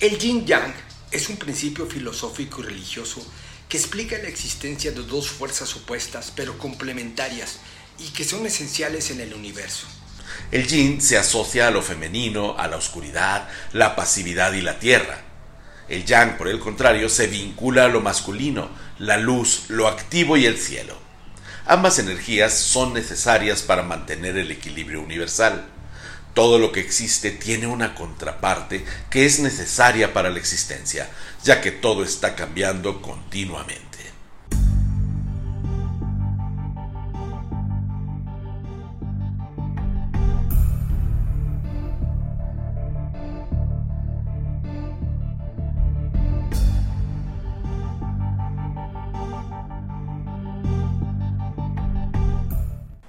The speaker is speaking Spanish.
El yin yang es un principio filosófico y religioso que explica la existencia de dos fuerzas opuestas pero complementarias y que son esenciales en el universo. El yin se asocia a lo femenino, a la oscuridad, la pasividad y la tierra. El yang, por el contrario, se vincula a lo masculino, la luz, lo activo y el cielo. Ambas energías son necesarias para mantener el equilibrio universal. Todo lo que existe tiene una contraparte que es necesaria para la existencia, ya que todo está cambiando continuamente.